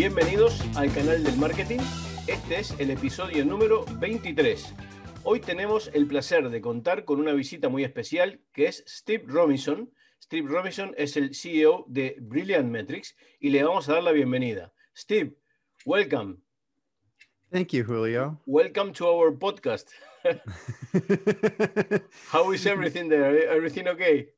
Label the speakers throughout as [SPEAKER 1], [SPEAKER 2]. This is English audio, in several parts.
[SPEAKER 1] Bienvenidos al canal del marketing. Este es el episodio número 23. Hoy tenemos el placer de contar con una visita muy especial que es Steve Robinson. Steve Robinson es el CEO de Brilliant Metrics y le vamos a dar la bienvenida. Steve, welcome.
[SPEAKER 2] Thank you, Julio.
[SPEAKER 1] Welcome to our podcast. How is everything there? Everything okay?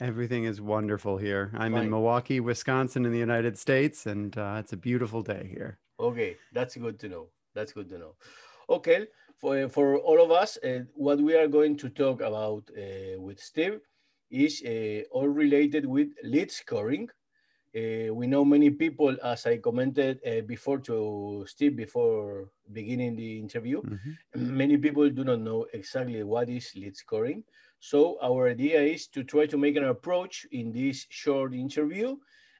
[SPEAKER 2] Everything is wonderful here. I'm Fine. in Milwaukee, Wisconsin, in the United States, and uh, it's a beautiful day here.
[SPEAKER 1] Okay, that's good to know. That's good to know. Okay, for, for all of us, uh, what we are going to talk about uh, with Steve is uh, all related with lead scoring. Uh, we know many people, as I commented uh, before to Steve before beginning the interview, mm-hmm. many people do not know exactly what is lead scoring. So our idea is to try to make an approach in this short interview.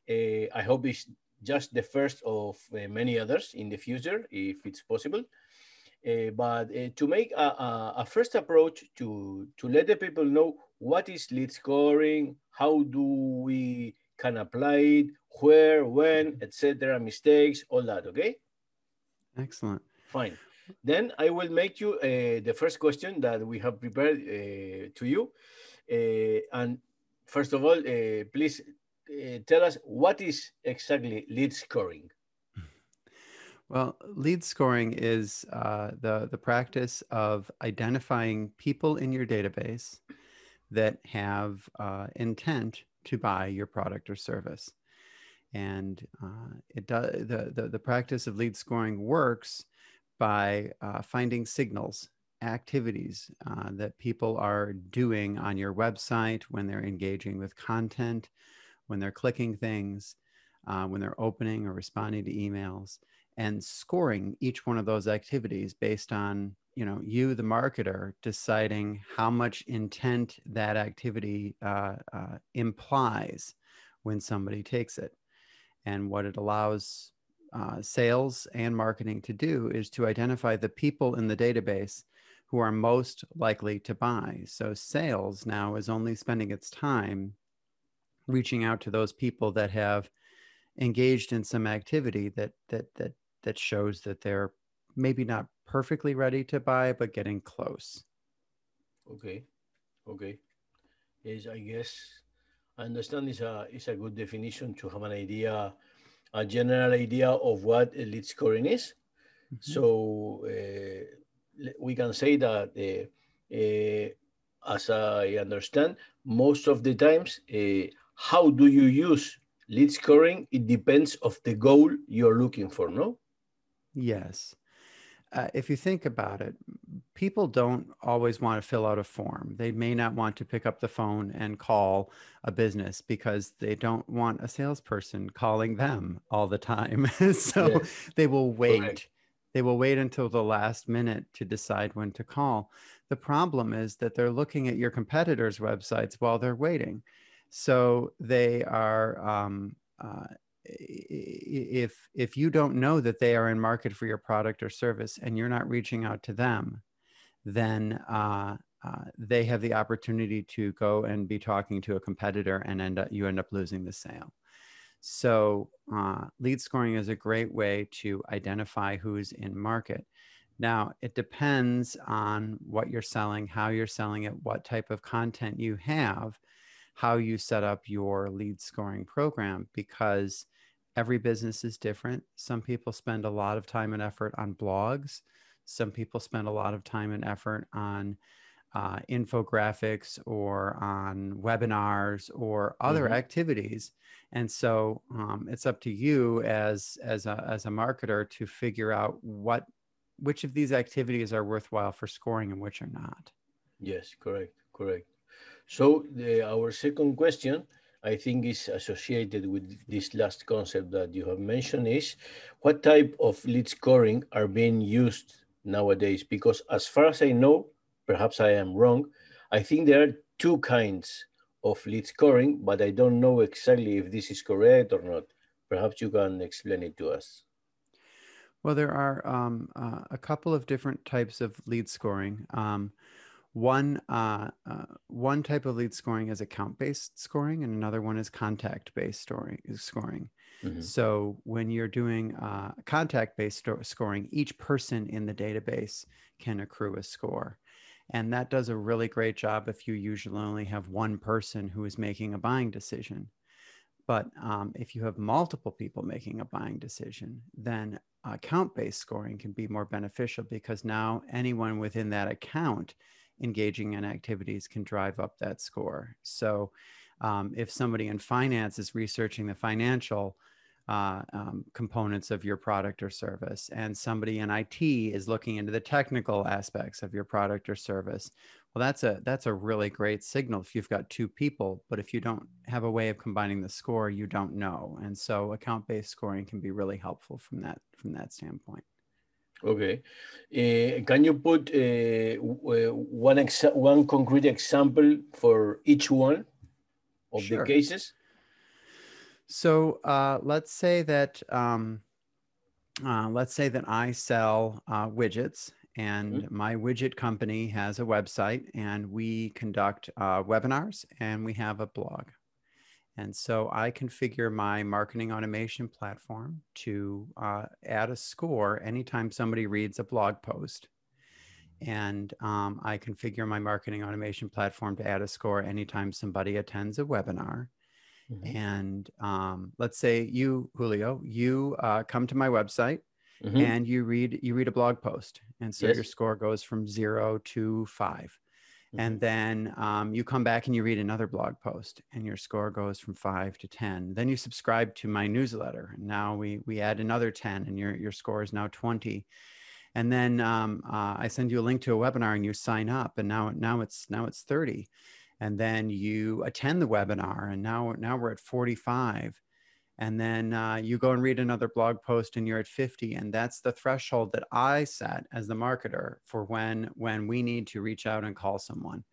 [SPEAKER 1] Uh, I hope it's just the first of uh, many others in the future, if it's possible. Uh, but uh, to make a, a, a, first approach to, to let the people know what is lead scoring, how do we can apply it, where, when, etc., mistakes, all that, okay?
[SPEAKER 2] Excellent.
[SPEAKER 1] Fine. Then I will make you uh, the first question that we have prepared uh, to you. Uh, and first of all, uh, please uh, tell us what is exactly lead scoring?
[SPEAKER 2] Well, lead scoring is uh, the, the practice of identifying people in your database that have intent to buy your product or service. And it does, the, the, the practice of lead scoring works by uh, finding signals, activities uh, that people are doing on your website when they're engaging with content, when they're clicking things, uh, when they're opening or responding to emails, and scoring each one of those activities based on you know you the marketer deciding how much intent that activity uh, uh, implies when somebody takes it and what it allows uh, sales and marketing to do is to identify the people in the database who are most likely to buy. So sales now is only spending its time reaching out to those people that have engaged in some activity that that that that shows that they're maybe not perfectly ready to buy but getting close.
[SPEAKER 1] Okay. Okay. Is I guess I understand is a is a good definition to have an idea a general idea of what lead scoring is. Mm-hmm. So uh, we can say that, uh, uh, as I understand, most of the times, uh, how do you use lead scoring? It depends of the goal you're looking for, no?
[SPEAKER 2] Yes uh, if you think about it, people don't always want to fill out a form. They may not want to pick up the phone and call a business because they don't want a salesperson calling them all the time. so yes. they will wait. Correct. They will wait until the last minute to decide when to call. The problem is that they're looking at your competitors' websites while they're waiting. So they are um, uh, if if you don't know that they are in market for your product or service and you're not reaching out to them then uh, uh, they have the opportunity to go and be talking to a competitor and end up you end up losing the sale. So uh, lead scoring is a great way to identify who's in market. Now it depends on what you're selling how you're selling it what type of content you have how you set up your lead scoring program because every business is different. Some people spend a lot of time and effort on blogs. Some people spend a lot of time and effort on uh, infographics or on webinars or other mm-hmm. activities. And so um, it's up to you as as a as a marketer to figure out what which of these activities are worthwhile for scoring and which are not.
[SPEAKER 1] Yes, correct, correct. So the, our second question I think is associated with this last concept that you have mentioned is what type of lead scoring are being used nowadays? Because as far as I know, perhaps I am wrong, I think there are two kinds of lead scoring, but I don't know exactly if this is correct or not. Perhaps you can explain it to us.
[SPEAKER 2] Well, there are um, uh, a couple of different types of lead scoring. Um, one uh, uh, one type of lead scoring is account based scoring, and another one is contact based scoring. Mm-hmm. So when you're doing uh, contact-based sto- scoring, each person in the database can accrue a score. And that does a really great job if you usually only have one person who is making a buying decision. But um, if you have multiple people making a buying decision, then account based scoring can be more beneficial because now anyone within that account engaging in activities can drive up that score. So um, if somebody in finance is researching the financial uh, um, components of your product or service, and somebody in IT is looking into the technical aspects of your product or service. Well, that's a that's a really great signal if you've got two people. But if you don't have a way of combining the score, you don't know. And so, account-based scoring can be really helpful from that from that standpoint.
[SPEAKER 1] Okay, uh, can you put uh, one exa- one concrete example for each one of sure. the cases?
[SPEAKER 2] So uh, let's say that um, uh, let's say that I sell uh, widgets, and mm-hmm. my widget company has a website, and we conduct uh, webinars, and we have a blog. And so I configure my marketing automation platform to uh, add a score anytime somebody reads a blog post. And um, I configure my marketing automation platform to add a score anytime somebody attends a webinar. Mm-hmm. And um, let's say you, Julio, you uh, come to my website mm-hmm. and you read you read a blog post, and so yes. your score goes from zero to 5 mm-hmm. And then um, you come back and you read another blog post, and your score goes from five to ten. Then you subscribe to my newsletter, and now we we add another ten, and your your score is now twenty and then um, uh, I send you a link to a webinar and you sign up and now now it's now it's 30 and then you attend the webinar and now now we're at 45 and then uh, you go and read another blog post and you're at 50 and that's the threshold that i set as the marketer for when when we need to reach out and call someone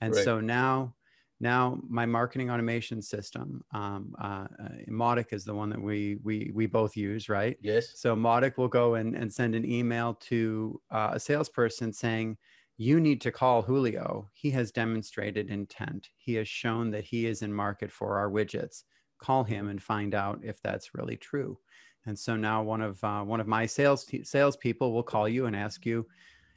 [SPEAKER 2] and right. so now now my marketing automation system um, uh, uh, Mautic is the one that we we we both use right
[SPEAKER 1] yes
[SPEAKER 2] so Mautic will go and, and send an email to uh, a salesperson saying you need to call Julio. He has demonstrated intent. He has shown that he is in market for our widgets. Call him and find out if that's really true. And so now one of uh, one of my sales te- salespeople will call you and ask you,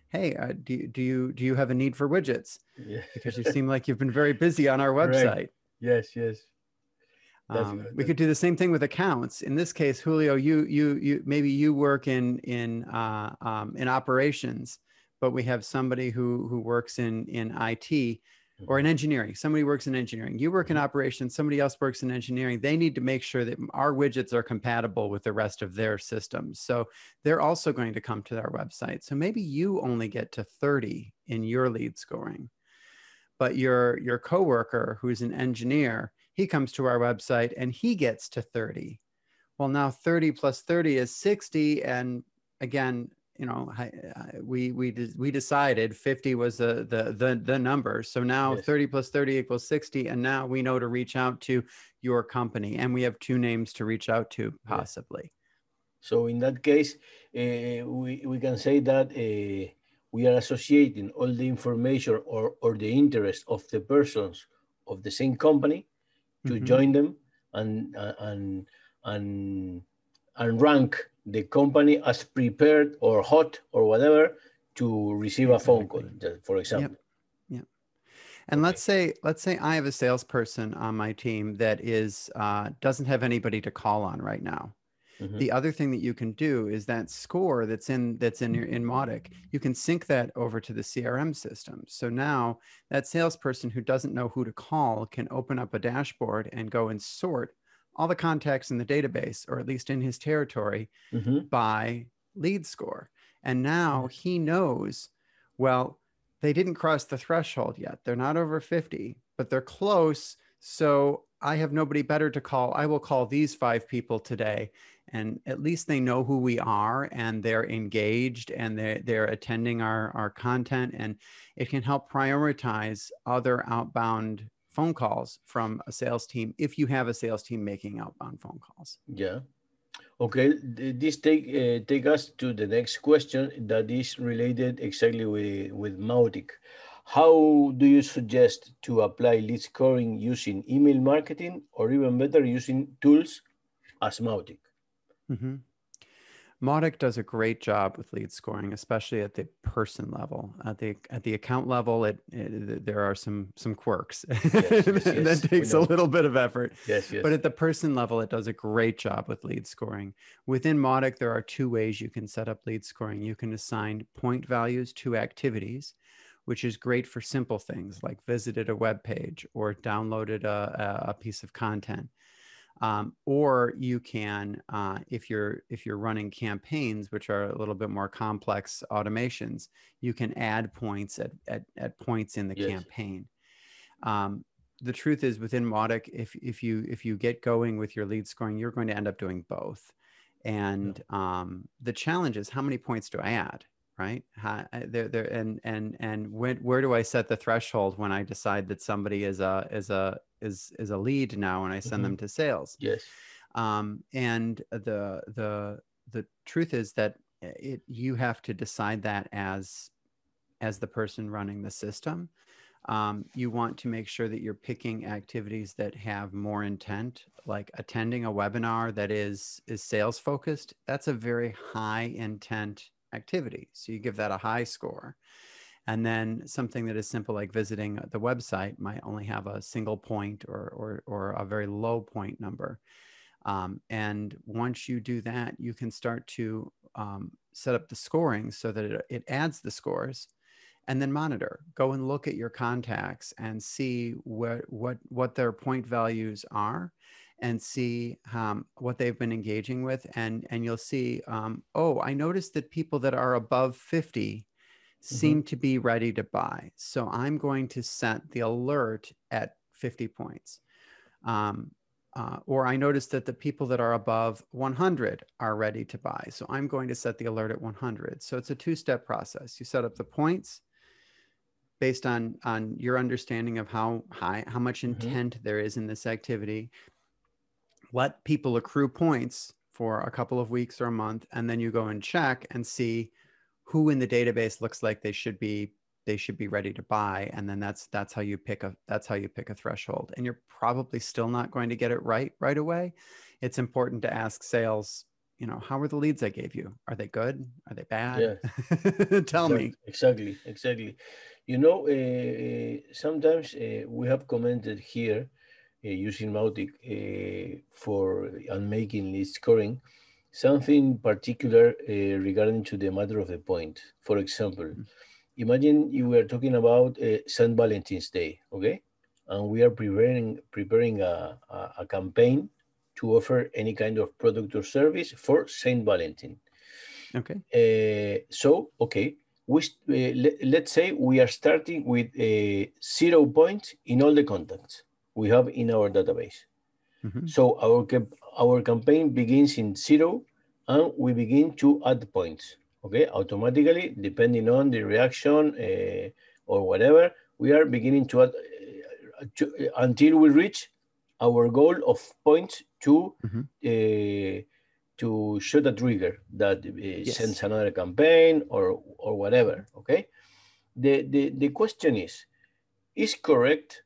[SPEAKER 2] "Hey, uh, do do you do you have a need for widgets? Yeah. because you seem like you've been very busy on our website." Right.
[SPEAKER 1] Yes, yes.
[SPEAKER 2] Um, we could do the same thing with accounts. In this case, Julio, you you you maybe you work in in uh, um, in operations, but we have somebody who who works in in IT or in engineering. Somebody works in engineering. You work in mm-hmm. operations. Somebody else works in engineering. They need to make sure that our widgets are compatible with the rest of their systems. So they're also going to come to our website. So maybe you only get to 30 in your lead scoring, but your your coworker who's an engineer, he comes to our website and he gets to 30. Well, now 30 plus 30 is 60, and again, you know we we we decided 50 was the the the, the number so now yes. 30 plus 30 equals 60 and now we know to reach out to your company and we have two names to reach out to possibly
[SPEAKER 1] so in that case uh, we, we can say that uh, we are associating all the information or, or the interest of the persons of the same company to mm-hmm. join them and and and and rank the company as prepared or hot or whatever to receive a phone call, for example.
[SPEAKER 2] Yep. yep. And okay. let's say let's say I have a salesperson on my team that is uh, doesn't have anybody to call on right now. Mm-hmm. The other thing that you can do is that score that's in that's in your in Mautic, you can sync that over to the CRM system. So now that salesperson who doesn't know who to call can open up a dashboard and go and sort all the contacts in the database, or at least in his territory, mm-hmm. by lead score. And now he knows, well, they didn't cross the threshold yet. They're not over 50, but they're close. So I have nobody better to call. I will call these five people today. And at least they know who we are and they're engaged and they're, they're attending our, our content. And it can help prioritize other outbound phone calls from a sales team if you have a sales team making outbound phone calls.
[SPEAKER 1] Yeah. Okay, this take uh, take us to the next question that is related exactly with with Mautic. How do you suggest to apply lead scoring using email marketing or even better using tools as Mautic.
[SPEAKER 2] Mm-hmm. Mautic does a great job with lead scoring, especially at the person level. At the at the account level, it, it there are some some quirks yes, yes, yes, that takes a little bit of effort.
[SPEAKER 1] Yes, yes.
[SPEAKER 2] But at the person level, it does a great job with lead scoring. Within Mautic, there are two ways you can set up lead scoring. You can assign point values to activities, which is great for simple things like visited a web page or downloaded a, a piece of content um, or you can uh, if you're if you're running campaigns which are a little bit more complex automations you can add points at, at, at points in the yes. campaign. Um, the truth is within Mautic, if, if you if you get going with your lead scoring you're going to end up doing both. And um, the challenge is how many points do i add right? How, uh, there, there and and and when, where do i set the threshold when i decide that somebody is a is a is is a lead now and I send mm-hmm. them to sales.
[SPEAKER 1] Yes.
[SPEAKER 2] Um, and the the the truth is that it you have to decide that as as the person running the system. Um, you want to make sure that you're picking activities that have more intent, like attending a webinar that is is sales focused. That's a very high intent activity, so you give that a high score. And then something that is simple like visiting the website might only have a single point or, or, or a very low point number. Um, and once you do that, you can start to um, set up the scoring so that it, it adds the scores and then monitor go and look at your contacts and see what what what their point values are and see um, what they've been engaging with and and you'll see um, oh i noticed that people that are above 50 Mm-hmm. Seem mm-hmm. to be ready to buy. So I'm going to set the alert at 50 points. Um, uh, or I notice that the people that are above 100 are ready to buy. So I'm going to set the alert at 100. So it's a two step process. You set up the points based on, on your understanding of how high, how much mm-hmm. intent mm-hmm. there is in this activity. Let people accrue points for a couple of weeks or a month, and then you go and check and see who in the database looks like they should be they should be ready to buy and then that's that's how you pick a that's how you pick a threshold. And you're probably still not going to get it right right away. It's important to ask sales you know how were the leads i gave you? Are they good? Are they bad? Yeah. tell
[SPEAKER 1] exactly,
[SPEAKER 2] me.
[SPEAKER 1] Exactly exactly you know uh, sometimes uh, we have commented here uh, using Mautic for and making lead scoring something particular uh, regarding to the matter of the point. For example, mm-hmm. imagine you were talking about uh, St. Valentine's Day, okay? And we are preparing preparing a, a, a, campaign to offer any kind of product or service for St. Valentine.
[SPEAKER 2] Okay.
[SPEAKER 1] Uh, so, okay, we, uh, let, let's say we are starting with a zero point in all the contacts we have in our database. Mm-hmm. So our our campaign begins in zero, and we begin to add points. Okay, automatically depending on the reaction uh, or whatever, we are beginning to add uh, to, uh, until we reach our goal of points to mm-hmm. to shoot a trigger that yes. sends another campaign or or whatever. Okay, the the the question is, is correct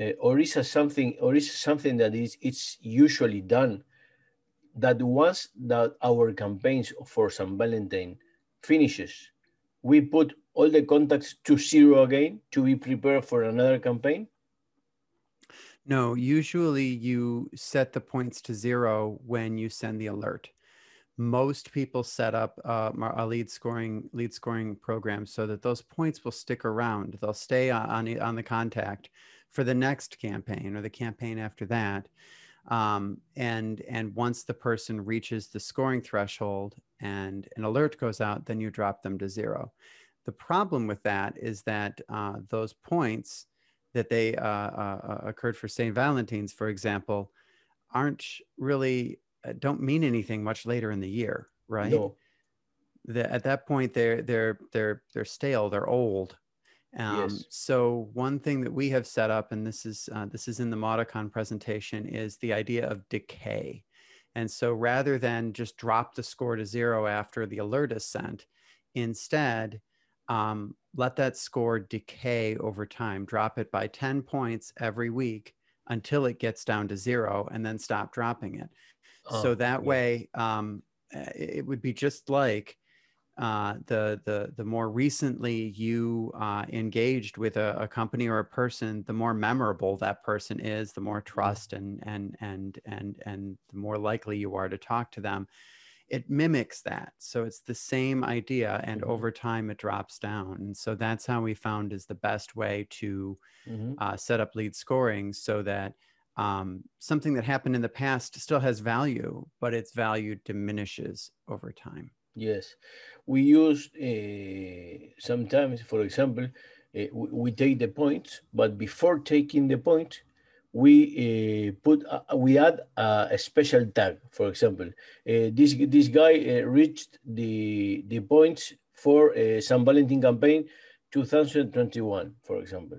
[SPEAKER 1] uh, or is something or is something that is it's usually done that once that our campaigns for St. Valentine finishes, we put all the contacts to zero again to be prepared for another campaign?
[SPEAKER 2] No, usually you set the points to zero when you send the alert. Most people set up uh, a lead scoring lead scoring program so that those points will stick around. They'll stay on on the contact for the next campaign or the campaign after that. Um, and and once the person reaches the scoring threshold and an alert goes out, then you drop them to zero. The problem with that is that uh, those points that they uh, uh, uh occurred for St. Valentine's, for example, aren't really uh, don't mean anything much later in the year, right? No. The, at that point, they're they're they're they're stale, they're old, um, yes. So one thing that we have set up, and this is uh, this is in the MautiCon presentation, is the idea of decay. And so rather than just drop the score to zero after the alert is sent, instead um, let that score decay over time. Drop it by 10 points every week until it gets down to zero, and then stop dropping it. so that
[SPEAKER 1] yeah.
[SPEAKER 2] way, um, uh, it would be just like uh, the the the more recently you uh, engaged with a, a, company or a person, the more memorable that person is, the more trust and and and and and the more likely you are to talk to them. It mimics that, so it's the same idea, and
[SPEAKER 1] Mhm.
[SPEAKER 2] over time it drops down. And so that's how we found is the best way to
[SPEAKER 1] Mhm.
[SPEAKER 2] uh, set up lead scoring, so that um, something that happened in the past still has value, but its value diminishes over time.
[SPEAKER 1] Yes, we use uh, sometimes, for example, uh, we, we take the points, but before taking the point, we uh, put uh, we add a, special tag. For example, uh, this this guy uh, reached the the points for uh, San Valentin campaign 2021, for example.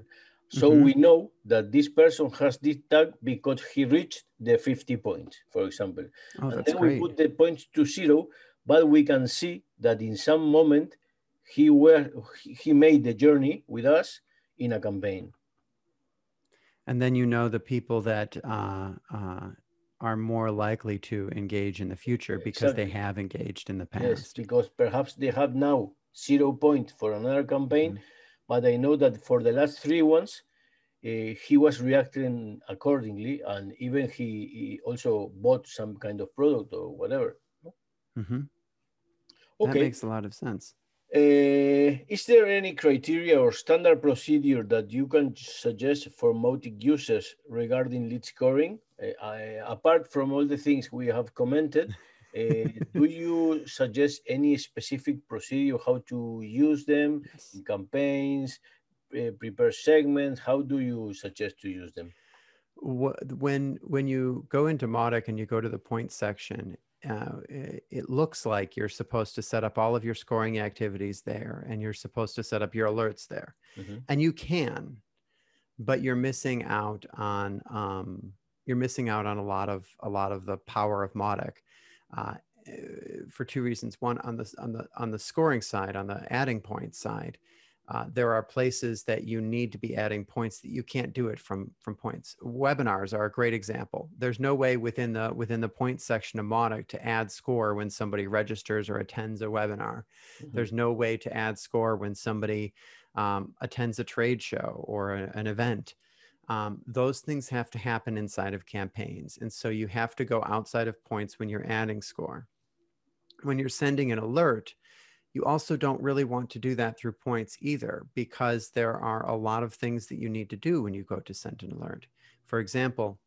[SPEAKER 1] So
[SPEAKER 2] Mhm.
[SPEAKER 1] we know that this person has this tag because he reached the 50 points, for example
[SPEAKER 2] Oh,
[SPEAKER 1] and then we put the points to zero, but we can see that in some moment he were he made the journey with us in a campaign.
[SPEAKER 2] And then you know the people that uh, uh, are more likely to engage in the future because they have engaged in the past.
[SPEAKER 1] Yes, because perhaps they have now zero point for another campaign,
[SPEAKER 2] Mhm.
[SPEAKER 1] but I know that for the last three ones, uh, he was reacting accordingly, and even he, he also bought some kind of product or whatever.
[SPEAKER 2] Hmm That
[SPEAKER 1] Okay.
[SPEAKER 2] makes a lot of sense.
[SPEAKER 1] Uh, is there any criteria or standard procedure that you can suggest for Mautic users regarding lead scoring? Uh, I, apart from all the things we have commented, uh, do you suggest any specific procedure how to use them
[SPEAKER 2] Yes.
[SPEAKER 1] in campaigns, uh, prepare segments? How do you suggest to use them?
[SPEAKER 2] When when you go into Mautic and you go to the point section, uh, it, looks like you're supposed to set up all of your scoring activities there, and you're supposed to set up your alerts there,
[SPEAKER 1] Mhm.
[SPEAKER 2] and you can, but you're missing out on um, you're missing out on a lot of a lot of the power of Mautic Uh, eh, for two reasons. One, on the on the on the scoring side, on the adding point side, uh, there are places that you need to be adding points that you can't do it from from points. Webinars are a great example. There's no way within the within the point section of Mautic to add score when somebody registers or attends a webinar.
[SPEAKER 1] Mhm.
[SPEAKER 2] There's no way to add score when somebody um, attends a trade show or a- an event. Um, those things have to happen inside of campaigns. And so you have to go outside of points when you're adding score. When you're sending an alert, you also don't really want to do that through points either, because there are a lot of things that you need to do when you go to send an alert. For example,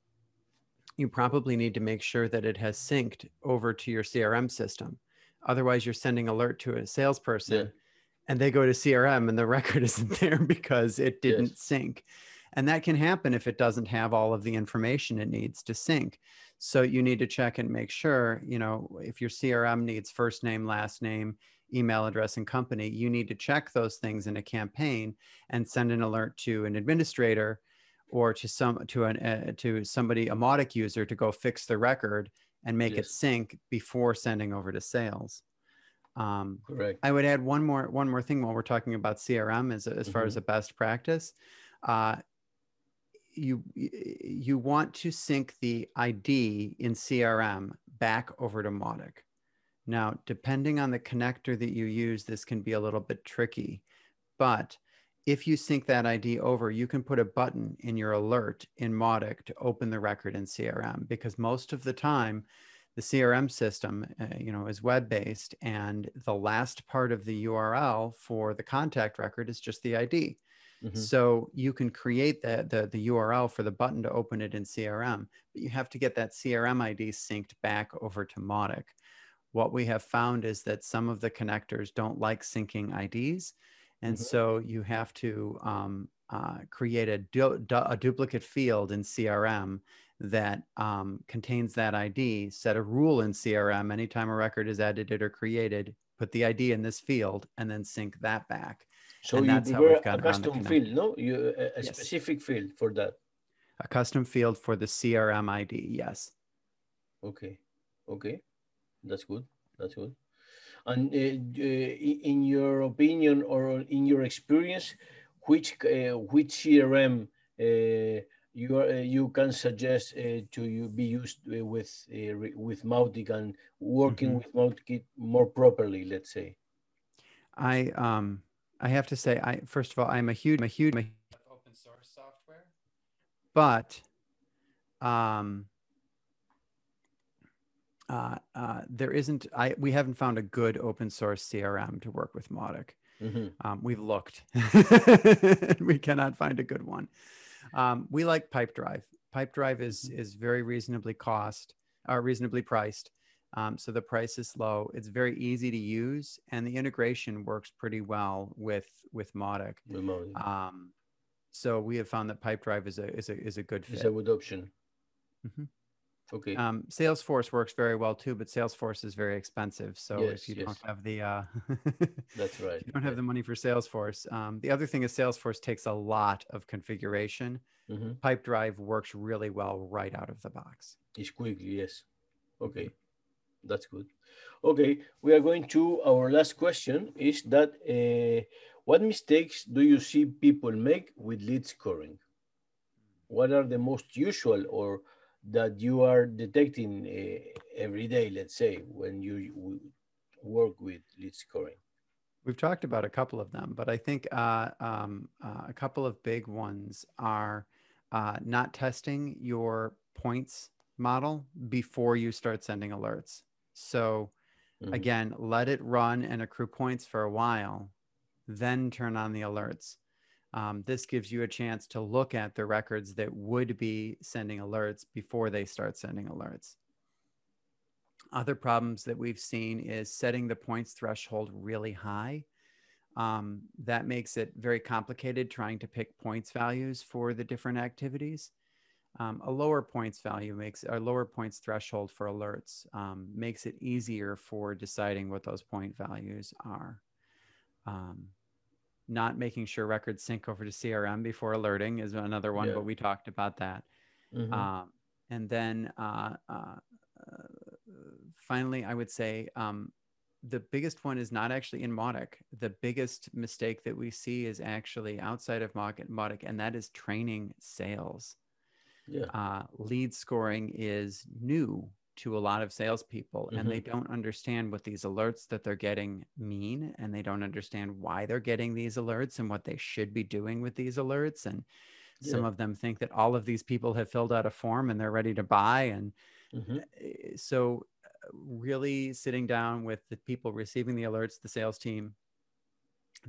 [SPEAKER 2] you probably need to make sure that it has synced over to your CRM system. Otherwise, you're sending alert to a salesperson
[SPEAKER 1] Yeah.
[SPEAKER 2] and they go to CRM and the record isn't there because it didn't sync. And that can happen if it doesn't have all of the information it needs to sync. So you need to check and make sure, you know, if your CRM needs first name, last name, email address, and company, you need to check those things in a campaign and send an alert to an administrator or to some to an uh, to somebody a Mautic user to go fix the record and make it sync before sending over to sales. Um,
[SPEAKER 1] Correct.
[SPEAKER 2] I would add one more one more thing while we're talking about CRM as as far as a best practice. Uh, you you want to sync the ID in CRM back over to Mautic. Now, depending on the connector that you use, this can be a little bit tricky, but if you sync that ID over, you can put a button in your alert in Mautic to open the record in CRM because most of the time, the CRM system, uh, you know, is web-based, and the last part of the URL for the contact record is just the ID.
[SPEAKER 1] Mhm.
[SPEAKER 2] So you can create the, the the URL for the button to open it in CRM, but you have to get that CRM ID synced back over to Mautic. What we have found is that some of the connectors don't like syncing IDs, and
[SPEAKER 1] Mhm.
[SPEAKER 2] so you have to um, uh, create a, du- du- a duplicate field in CRM that um, contains that ID. Set a rule in CRM anytime a record is edited or created. Put the ID in this field, and then sync that back.
[SPEAKER 1] So
[SPEAKER 2] and
[SPEAKER 1] you
[SPEAKER 2] that's how we've
[SPEAKER 1] prepare a
[SPEAKER 2] gotten around the
[SPEAKER 1] custom field, no? You a, a
[SPEAKER 2] Yes.
[SPEAKER 1] specific field for that.
[SPEAKER 2] A custom field for the CRM ID. Yes.
[SPEAKER 1] Okay, okay, that's good. That's good. And uh, uh, in your opinion or in your experience, which uh, which CRM uh, you are, uh, you can suggest uh, to you be used with uh, with Mautic and working
[SPEAKER 2] Mhm.
[SPEAKER 1] with Mautic more properly, let's say.
[SPEAKER 2] I um I have to say I first of all I'm a huge I'm a huge, I'm a huge open source software, but um uh, uh, there isn't I we haven't found a good open source CRM to work with Mautic.
[SPEAKER 1] Mhm.
[SPEAKER 2] Um, we've looked. we cannot find a good one. Um, we like Pipedrive. Pipedrive is is very reasonably cost or reasonably priced. Um, so the price is low. It's very easy to use, and the integration works pretty well with with Mautic. Um, so we have found that Pipedrive is a is a is a good
[SPEAKER 1] It's
[SPEAKER 2] fit.
[SPEAKER 1] a good option.
[SPEAKER 2] Mhm.
[SPEAKER 1] Okay.
[SPEAKER 2] Um, Salesforce works very well too, but Salesforce is very expensive. So
[SPEAKER 1] Yes,
[SPEAKER 2] if you
[SPEAKER 1] yes.
[SPEAKER 2] don't have the uh,
[SPEAKER 1] That's right.
[SPEAKER 2] if you don't have the money for Salesforce. Um, the other thing is Salesforce takes a lot of configuration.
[SPEAKER 1] Mhm.
[SPEAKER 2] Pipedrive works really well right out of the box.
[SPEAKER 1] It's quickly, yes. Okay, that's good. Okay, we are going to our last question is that uh, what mistakes do you see people make with lead scoring? What are the most usual or that you are detecting uh, every day, let's say, when you work with lead scoring?
[SPEAKER 2] We've talked about a couple of them, but I think uh, um, uh, a couple of big ones are uh, not testing your points model before you start sending alerts. So
[SPEAKER 1] Mhm.
[SPEAKER 2] again, let it run and accrue points for a while, then turn on the alerts. Um, this gives you a chance to look at the records that would be sending alerts before they start sending alerts. Other problems that we've seen is setting the points threshold really high. Um, that makes it very complicated trying to pick points values for the different activities. Um, a lower points value makes a lower points threshold for alerts um, makes it easier for deciding what those point values are. Um, not making sure records sync over to CRM before alerting is another one,
[SPEAKER 1] Yeah.
[SPEAKER 2] but we talked about that.
[SPEAKER 1] Mhm.
[SPEAKER 2] Um, and then uh, uh, uh, finally, I would say um, the biggest one is not actually in Mautic The biggest mistake that we see is actually outside of Mautic and that is training sales.
[SPEAKER 1] yeah,
[SPEAKER 2] Uh, lead scoring is new to a lot of salespeople, and they don't understand what these alerts that they're getting mean, and they don't understand why they're getting these alerts and what they should be doing with these alerts. And some of them think that all of these people have filled out a form and they're ready to buy, and
[SPEAKER 1] Mhm.
[SPEAKER 2] uh, so really sitting down with the people receiving the alerts the sales team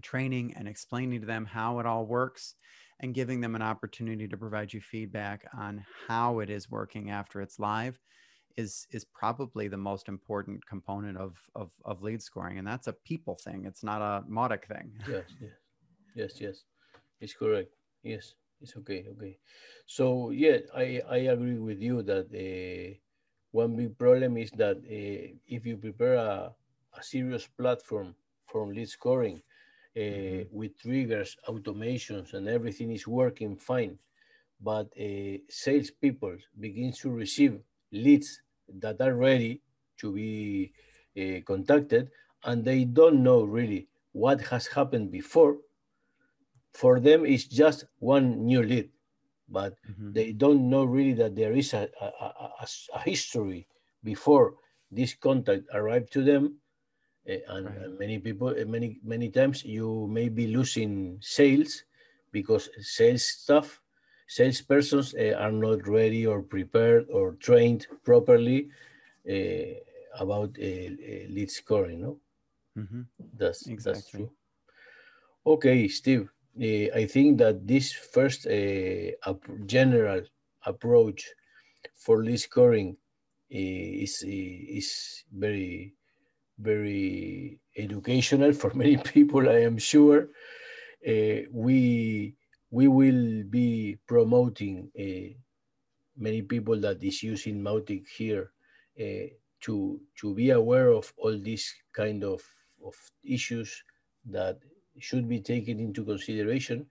[SPEAKER 2] training and explaining to them how it all works and giving them an opportunity to provide you feedback on how it is working after it's live is is probably the most important component of of, of lead scoring and that's a people thing it's not a Mautic thing
[SPEAKER 1] yes, yes, yes, yes, it's correct. Yes, it's okay, okay. So yeah, I I agree with you that uh, one big problem is that uh, if you prepare a, a serious platform for lead scoring uh,
[SPEAKER 2] Mhm.
[SPEAKER 1] with triggers, automations, and everything is working fine, but uh, salespeople begin to receive leads that are ready to be uh, contacted, and they don't know really what has happened before. For them, it's just one new lead, but
[SPEAKER 2] Mhm.
[SPEAKER 1] they don't know really that there is a, a, a- a- history before this contact arrived to them. Eh, and,
[SPEAKER 2] Right.
[SPEAKER 1] and many people, eh, many many times, you may be losing sales because sales staff, salespersons uh, are not ready or prepared or trained properly uh, about uh, lead scoring. No,
[SPEAKER 2] Mhm.
[SPEAKER 1] that's that's true. Okay, Steve. I think that this first uh, general approach for lead scoring is is very very educational for many people. I am sure. Uh, we we will be promoting uh, many people that is using Mautic here uh, to to be aware of all these kind of, of issues that should be taken into consideration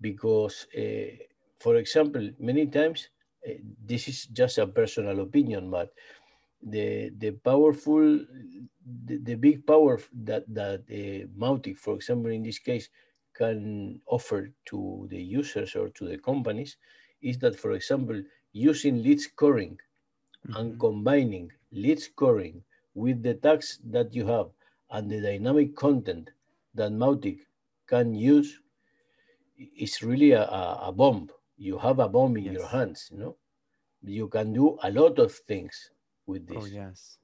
[SPEAKER 1] because uh, for example many times this is just a personal opinion but the the powerful the, the big power that that Mautic for example in this case can offer to the users or to the companies is that, for example, using lead scoring mm-hmm. and combining lead scoring with the tags that you have and the dynamic content that Mautic can use is really a, a bomb. You have a bomb in yes. your hands, you know. You can do a lot of things with oh, this.
[SPEAKER 2] Oh, yes.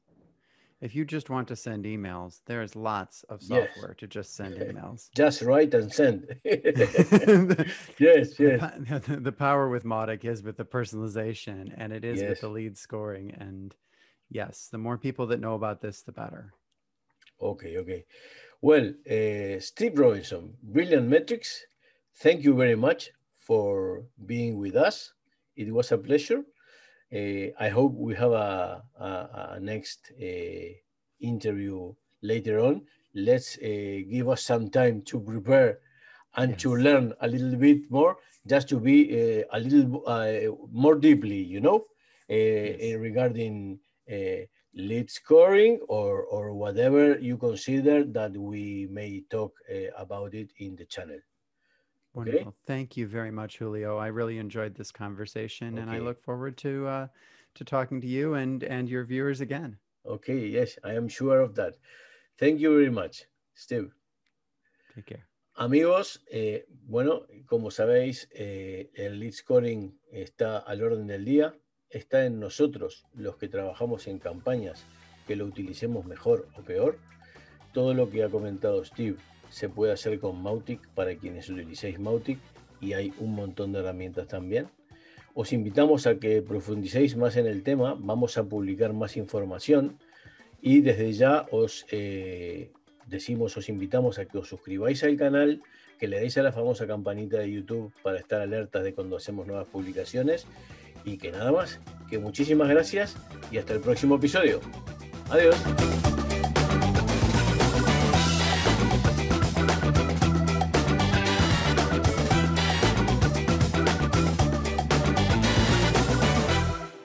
[SPEAKER 2] If you just want to send emails, there's lots of software yes. to just send emails.
[SPEAKER 1] Just write and send. yes, yes.
[SPEAKER 2] The, the, power with Mautic is with the personalization, and it is yes. with the lead scoring. And yes, the more people that know about this, the better.
[SPEAKER 1] Okay, okay. Well, uh, Steve Robinson, Brilliant Metrics, thank you very much for being with us. It was a pleasure. Uh, I hope we have a, a, a next uh, interview later on. Let's uh, give us some time to prepare and yes. to learn a little bit more, just to be uh, a little uh, more deeply, you know, uh, yes. regarding lead scoring or, or whatever you consider that we may talk about it in the channel.
[SPEAKER 2] Wonderful. Okay? Thank you very much, Julio. I really enjoyed this conversation, okay. and I look forward to uh, to talking to you and and your viewers again.
[SPEAKER 1] Okay. Yes, I am sure of that. Thank you very much, Steve.
[SPEAKER 2] Take care.
[SPEAKER 1] Amigos, eh, bueno, como sabéis, eh, el lead scoring está al orden del día. Está en nosotros, los que trabajamos en campañas, que lo utilicemos mejor o peor. Todo lo que ha comentado Steve se puede hacer con Mautic para quienes utilicéis Mautic y hay un montón de herramientas también. Os invitamos a que profundicéis más en el tema, vamos a publicar más información y desde ya os eh, decimos, os invitamos a que os suscribáis al canal, que le deis a la famosa campanita de YouTube para estar alertas de cuando hacemos nuevas publicaciones y que nada más, que muchísimas gracias y hasta el próximo episodio. Adiós.